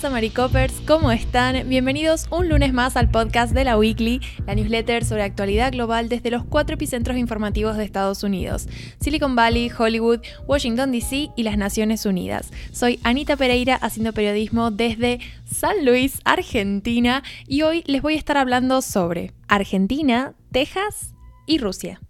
pasa, Maricopers? ¿Cómo están? Bienvenidos un lunes más al podcast de la Weekly, la newsletter sobre actualidad global desde los cuatro epicentros informativos de Estados Unidos: Silicon Valley, Hollywood, Washington DC y las Naciones Unidas. Soy Anita Pereira haciendo periodismo desde San Luis, Argentina, y hoy les voy a estar hablando sobre Argentina, Texas y Rusia.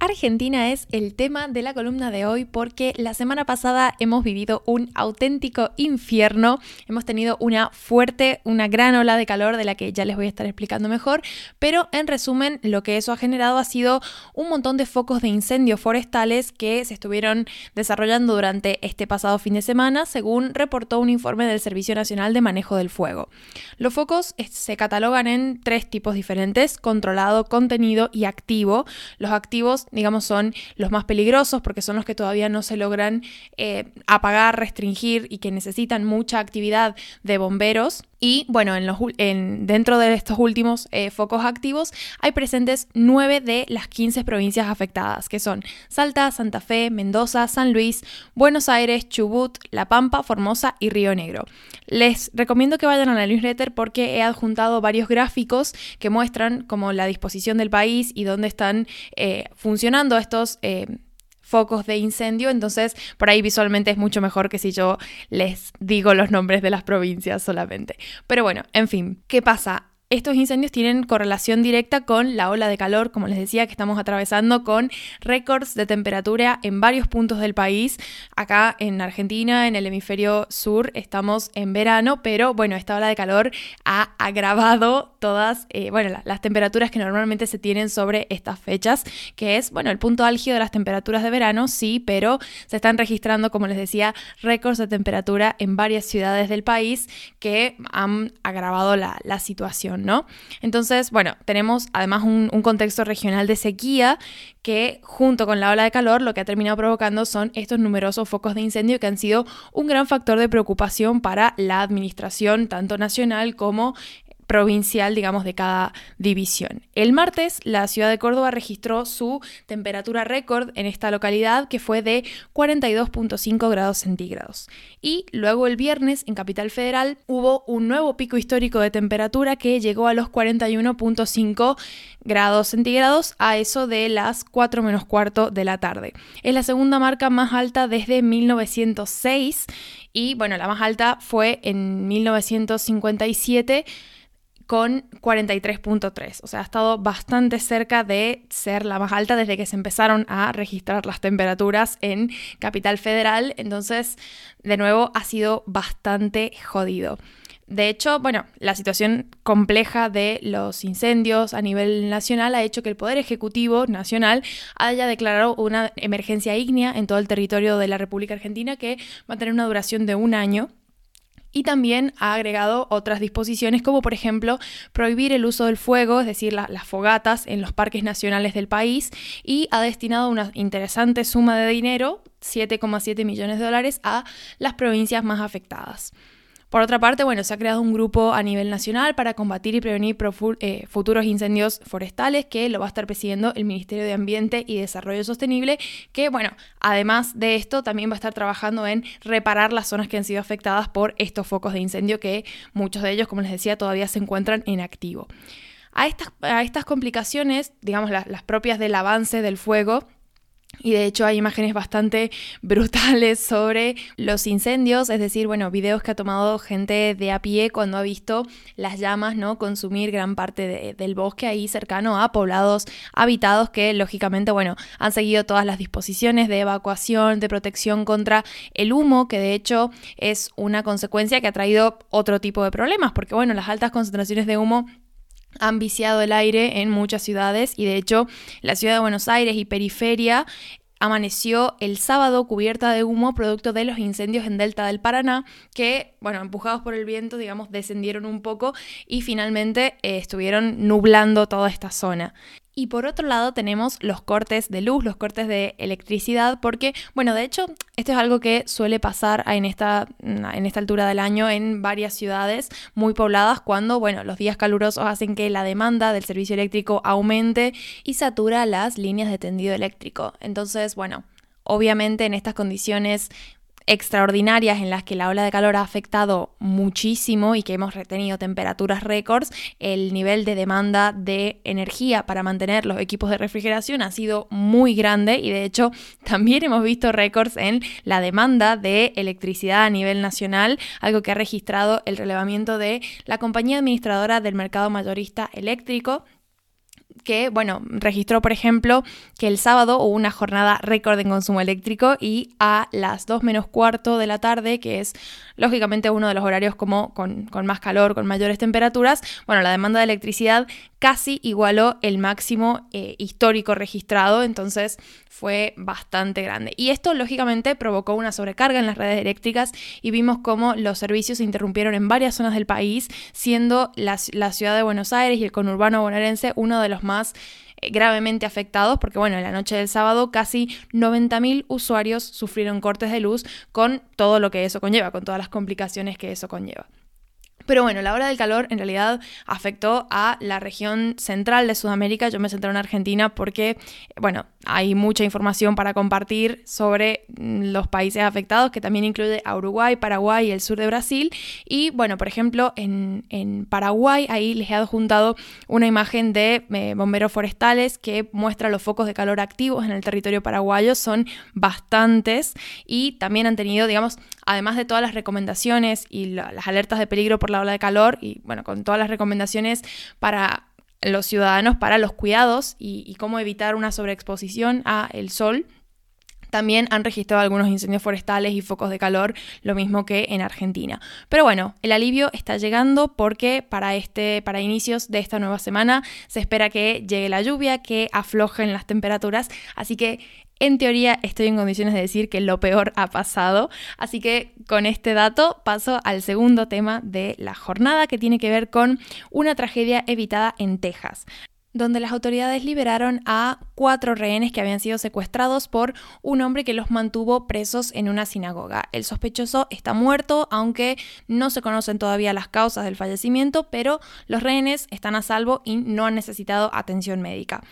Argentina es el tema de la columna de hoy porque la semana pasada hemos vivido un auténtico infierno, hemos tenido una fuerte, una gran ola de calor de la que ya les voy a estar explicando mejor, pero en resumen lo que eso ha generado ha sido un montón de focos de incendios forestales que se estuvieron desarrollando durante este pasado fin de semana, según reportó un informe del Servicio Nacional de Manejo del Fuego. Los focos se catalogan en tres tipos diferentes, controlado, contenido y activo. Los activos digamos, son los más peligrosos porque son los que todavía no se logran eh, apagar, restringir y que necesitan mucha actividad de bomberos. Y bueno, en los, en, dentro de estos últimos eh, focos activos hay presentes 9 de las 15 provincias afectadas, que son Salta, Santa Fe, Mendoza, San Luis, Buenos Aires, Chubut, La Pampa, Formosa y Río Negro. Les recomiendo que vayan a la newsletter porque he adjuntado varios gráficos que muestran como la disposición del país y dónde están eh, funcionando estos... Eh, focos de incendio, entonces por ahí visualmente es mucho mejor que si yo les digo los nombres de las provincias solamente. Pero bueno, en fin, ¿qué pasa? Estos incendios tienen correlación directa con la ola de calor, como les decía, que estamos atravesando con récords de temperatura en varios puntos del país. Acá en Argentina, en el hemisferio sur, estamos en verano, pero bueno, esta ola de calor ha agravado todas, eh, bueno, las temperaturas que normalmente se tienen sobre estas fechas, que es, bueno, el punto álgido de las temperaturas de verano, sí, pero se están registrando, como les decía, récords de temperatura en varias ciudades del país que han agravado la, la situación. ¿No? Entonces, bueno, tenemos además un, contexto regional de sequía que junto con la ola de calor lo que ha terminado provocando son estos numerosos focos de incendio que han sido un gran factor de preocupación para la administración tanto nacional como provincial, digamos, de cada división. El martes, la ciudad de Córdoba registró su temperatura récord en esta localidad, que fue de 42.5 grados centígrados. Y luego el viernes, en Capital Federal, hubo un nuevo pico histórico de temperatura que llegó a los 41.5 grados centígrados a eso de las 4 menos cuarto de la tarde. Es la segunda marca más alta desde 1906 y bueno, la más alta fue en 1957 con 43.3. O sea, ha estado bastante cerca de ser la más alta desde que se empezaron a registrar las temperaturas en Capital Federal. Entonces, de nuevo, ha sido bastante jodido. De hecho, bueno, la situación compleja de los incendios a nivel nacional ha hecho que el Poder Ejecutivo Nacional haya declarado una emergencia ígnea en todo el territorio de la República Argentina que va a tener una duración de un año y también ha agregado otras disposiciones como por ejemplo prohibir el uso del fuego, es decir, las fogatas en los parques nacionales del país y ha destinado una interesante suma de dinero, 7,7 millones de dólares, a las provincias más afectadas. Por otra parte, bueno, se ha creado un grupo a nivel nacional para combatir y prevenir eh, futuros incendios forestales que lo va a estar presidiendo el Ministerio de Ambiente y Desarrollo Sostenible, que bueno, además de esto también va a estar trabajando en reparar las zonas que han sido afectadas por estos focos de incendio que muchos de ellos, como les decía, todavía se encuentran en activo. A estas, a estas complicaciones, digamos las propias del avance del fuego, y de hecho hay imágenes bastante brutales sobre los incendios, es decir, bueno, videos que ha tomado gente de a pie cuando ha visto las llamas, ¿no? Consumir gran parte del bosque ahí cercano a poblados habitados que lógicamente, bueno, han seguido todas las disposiciones de evacuación, de protección contra el humo, que de hecho es una consecuencia que ha traído otro tipo de problemas, porque bueno, las altas concentraciones de humo han viciado el aire en muchas ciudades y de hecho la ciudad de Buenos Aires y periferia amaneció el sábado cubierta de humo producto de los incendios en Delta del Paraná que, bueno, empujados por el viento, digamos, descendieron un poco y finalmente eh, estuvieron nublando toda esta zona. Y por otro lado tenemos los cortes de luz, los cortes de electricidad, porque, bueno, de hecho, esto es algo que suele pasar en esta, en esta altura del año en varias ciudades muy pobladas cuando, bueno, los días calurosos hacen que la demanda del servicio eléctrico aumente y satura las líneas de tendido eléctrico. Entonces, bueno, obviamente en estas condiciones extraordinarias en las que la ola de calor ha afectado muchísimo y que hemos retenido temperaturas récords, el nivel de demanda de energía para mantener los equipos de refrigeración ha sido muy grande y de hecho también hemos visto récords en la demanda de electricidad a nivel nacional, algo que ha registrado el relevamiento de la compañía administradora del mercado mayorista eléctrico que, bueno, registró, por ejemplo, que el sábado hubo una jornada récord en consumo eléctrico y a las 2 menos cuarto de la tarde, que es lógicamente uno de los horarios como con, con más calor, con mayores temperaturas, bueno, la demanda de electricidad casi igualó el máximo eh, histórico registrado, entonces fue bastante grande. Y esto lógicamente provocó una sobrecarga en las redes eléctricas y vimos cómo los servicios se interrumpieron en varias zonas del país, siendo la, la ciudad de Buenos Aires y el conurbano bonaerense uno de los más eh, gravemente afectados porque bueno, en la noche del sábado casi 90.000 usuarios sufrieron cortes de luz con todo lo que eso conlleva, con todas las complicaciones que eso conlleva. Pero bueno, la hora del calor en realidad afectó a la región central de Sudamérica. Yo me centré en Argentina porque, bueno, hay mucha información para compartir sobre mm, los países afectados, que también incluye a Uruguay, Paraguay y el sur de Brasil. Y bueno, por ejemplo, en, Paraguay, ahí les he adjuntado una imagen de eh, bomberos forestales que muestra los focos de calor activos en el territorio paraguayo. Son bastantes y también han tenido, digamos, además de todas las recomendaciones y las alertas de peligro por la ola de calor y bueno, con todas las recomendaciones para los ciudadanos para los cuidados y, cómo evitar una sobreexposición a el sol. También han registrado algunos incendios forestales y focos de calor, lo mismo que en Argentina. Pero bueno, el alivio está llegando porque para este para inicios de esta nueva semana se espera que llegue la lluvia, que aflojen las temperaturas, así que en teoría estoy en condiciones de decir que lo peor ha pasado, así que con este dato paso al segundo tema de la jornada que tiene que ver con una tragedia evitada en Texas donde las autoridades liberaron a cuatro rehenes que habían sido secuestrados por un hombre que los mantuvo presos en una sinagoga. El sospechoso está muerto, aunque no se conocen todavía las causas del fallecimiento, pero los rehenes están a salvo y no han necesitado atención médica.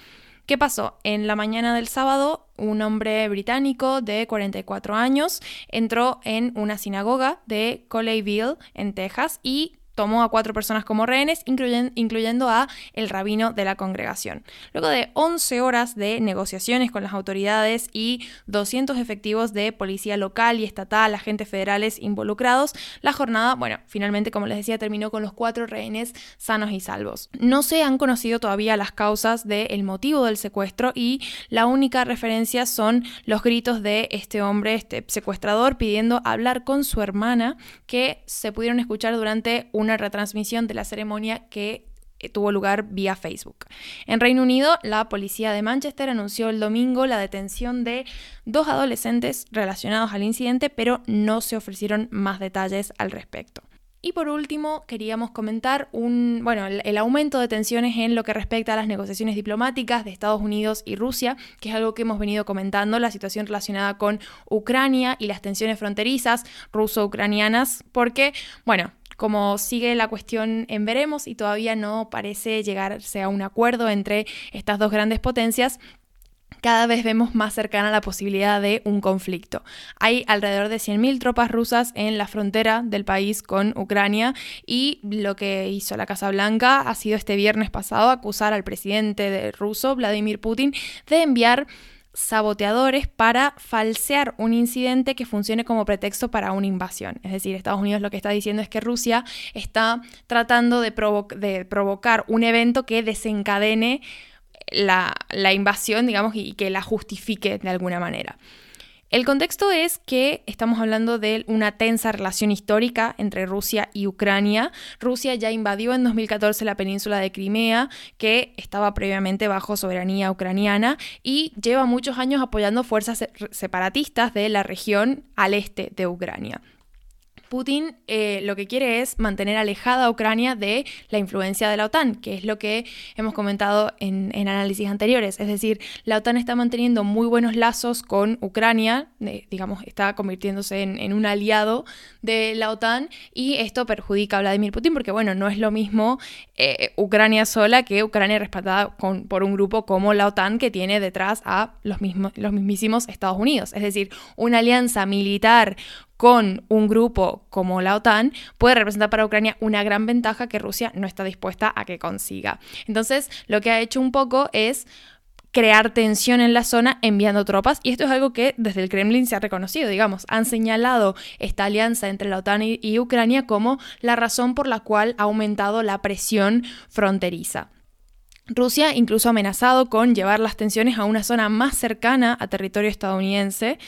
¿Qué pasó? En la mañana del sábado, un hombre británico de 44 años entró en una sinagoga de Colleyville, en Texas, y tomó a cuatro personas como rehenes, incluyendo a el rabino de la congregación. Luego de 11 horas de negociaciones con las autoridades y 200 efectivos de policía local y estatal, agentes federales involucrados, la jornada, bueno, finalmente, como les decía, terminó con los cuatro rehenes sanos y salvos. No se han conocido todavía las causas del motivo del secuestro y la única referencia son los gritos de este hombre, este secuestrador, pidiendo hablar con su hermana, que se pudieron escuchar durante un una retransmisión de la ceremonia que eh, tuvo lugar vía Facebook. En Reino Unido, la policía de Manchester anunció el domingo la detención de dos adolescentes relacionados al incidente, pero no se ofrecieron más detalles al respecto. Y por último, queríamos comentar un, bueno, el, aumento de tensiones en lo que respecta a las negociaciones diplomáticas de Estados Unidos y Rusia, que es algo que hemos venido comentando, la situación relacionada con Ucrania y las tensiones fronterizas ruso-ucranianas, porque, bueno, como sigue la cuestión en veremos y todavía no parece llegarse a un acuerdo entre estas dos grandes potencias, cada vez vemos más cercana la posibilidad de un conflicto. Hay alrededor de 100.000 tropas rusas en la frontera del país con Ucrania y lo que hizo la Casa Blanca ha sido este viernes pasado acusar al presidente ruso, Vladimir Putin, de enviar saboteadores para falsear un incidente que funcione como pretexto para una invasión. Es decir, Estados Unidos lo que está diciendo es que Rusia está tratando de, provocar un evento que desencadene la, invasión, digamos, y que la justifique de alguna manera. El contexto es que estamos hablando de una tensa relación histórica entre Rusia y Ucrania. Rusia ya invadió en 2014 la península de Crimea, que estaba previamente bajo soberanía ucraniana, y lleva muchos años apoyando fuerzas separatistas de la región al este de Ucrania. Putin eh, lo que quiere es mantener alejada a Ucrania de la influencia de la OTAN, que es lo que hemos comentado en, análisis anteriores. Es decir, la OTAN está manteniendo muy buenos lazos con Ucrania, digamos, está convirtiéndose en, un aliado de la OTAN y esto perjudica a Vladimir Putin porque, bueno, no es lo mismo eh, Ucrania sola que Ucrania respaldada por un grupo como la OTAN que tiene detrás a los, mismos, los mismísimos Estados Unidos. Es decir, una alianza militar con un grupo como la OTAN puede representar para Ucrania una gran ventaja que Rusia no está dispuesta a que consiga. Entonces, lo que ha hecho un poco es crear tensión en la zona enviando tropas y esto es algo que desde el Kremlin se ha reconocido, digamos, han señalado esta alianza entre la OTAN y, Ucrania como la razón por la cual ha aumentado la presión fronteriza. Rusia incluso ha amenazado con llevar las tensiones a una zona más cercana a territorio estadounidense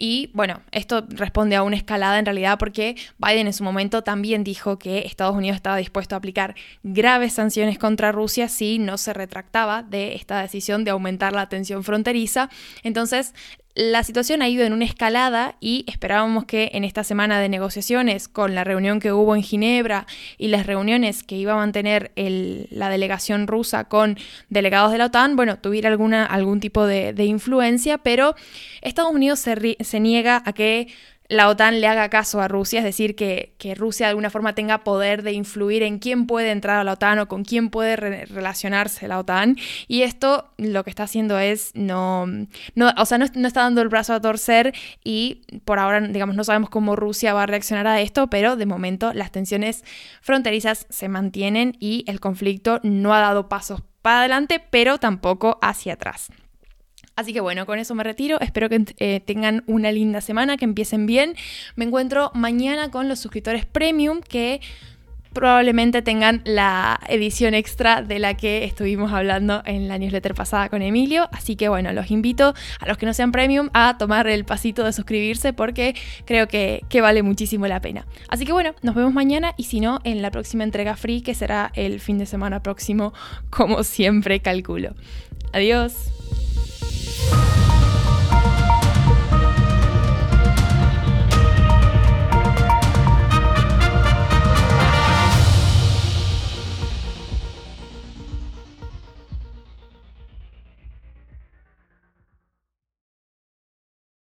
y bueno, esto responde a una escalada en realidad porque Biden en su momento también dijo que Estados Unidos estaba dispuesto a aplicar graves sanciones contra Rusia si no se retractaba de esta decisión de aumentar la tensión fronteriza. Entonces, la situación ha ido en una escalada y esperábamos que en esta semana de negociaciones, con la reunión que hubo en Ginebra y las reuniones que iba a mantener la delegación rusa con delegados de la OTAN, bueno, tuviera alguna, algún tipo de, influencia, pero Estados Unidos se, se niega a que la OTAN le haga caso a Rusia, es decir, que, Rusia de alguna forma tenga poder de influir en quién puede entrar a la OTAN o con quién puede relacionarse la OTAN. Y esto lo que está haciendo es no, no o sea, no, no, está dando el brazo a torcer y por ahora, digamos, no sabemos cómo Rusia va a reaccionar a esto, pero de momento las tensiones fronterizas se mantienen y el conflicto no ha dado pasos para adelante, pero tampoco hacia atrás. Así que bueno, con eso me retiro. Espero que eh, tengan una linda semana, que empiecen bien. Me encuentro mañana con los suscriptores premium que probablemente tengan la edición extra de la que estuvimos hablando en la newsletter pasada con Emilio. Así que bueno, los invito a los que no sean premium a tomar el pasito de suscribirse porque creo que, que vale muchísimo la pena. Así que bueno, nos vemos mañana y si no, en la próxima entrega free que será el fin de semana próximo, como siempre calculo. Adiós. Bye.